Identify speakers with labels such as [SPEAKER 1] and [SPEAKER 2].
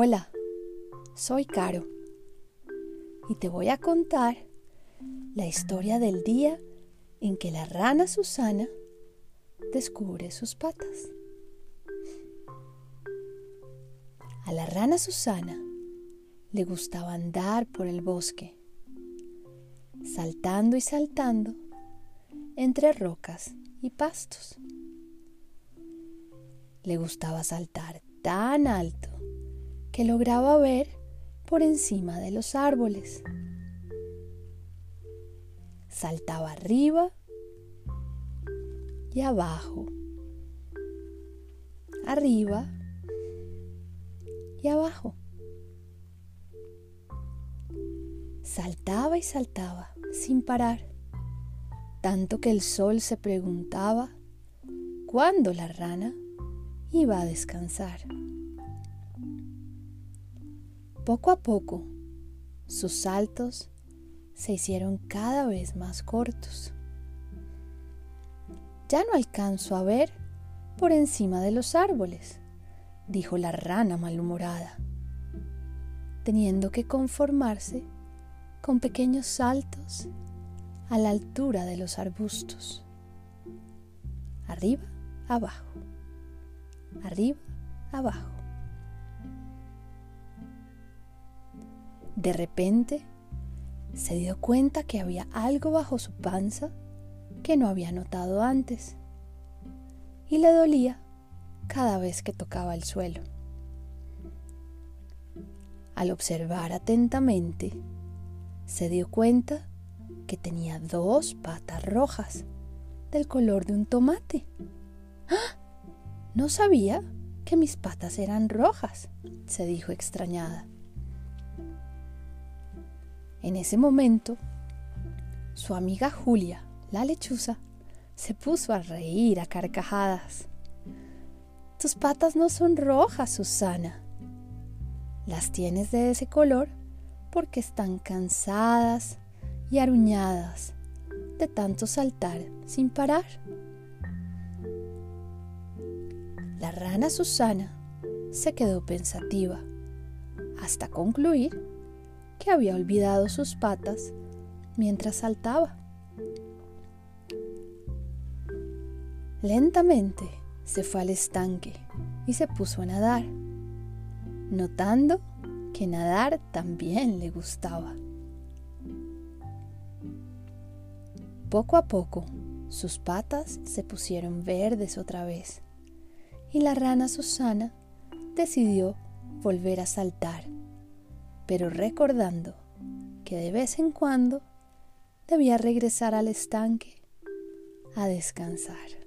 [SPEAKER 1] Hola, soy Caro y te voy a contar la historia del día en que la rana Susana descubre sus patas. A la rana Susana le gustaba andar por el bosque, saltando y saltando entre rocas y pastos. Le gustaba saltar tan alto que lograba ver por encima de los árboles. Saltaba arriba y abajo, arriba y abajo. Saltaba y saltaba sin parar, tanto que el sol se preguntaba cuándo la rana iba a descansar. Poco a poco, sus saltos se hicieron cada vez más cortos. Ya no alcanzo a ver por encima de los árboles, dijo la rana malhumorada, teniendo que conformarse con pequeños saltos a la altura de los arbustos. Arriba, abajo, arriba, abajo. De repente se dio cuenta que había algo bajo su panza que no había notado antes y le dolía cada vez que tocaba el suelo. Al observar atentamente, se dio cuenta que tenía dos patas rojas del color de un tomate. ¡Ah! No sabía que mis patas eran rojas, se dijo extrañada. En ese momento, su amiga Julia, la lechuza, se puso a reír a carcajadas. Tus patas no son rojas, Susana. Las tienes de ese color porque están cansadas y aruñadas de tanto saltar sin parar. La rana Susana se quedó pensativa hasta concluir que había olvidado sus patas mientras saltaba. Lentamente se fue al estanque y se puso a nadar, notando que nadar también le gustaba. Poco a poco sus patas se pusieron verdes otra vez y la rana Susana decidió volver a saltar pero recordando que de vez en cuando debía regresar al estanque a descansar.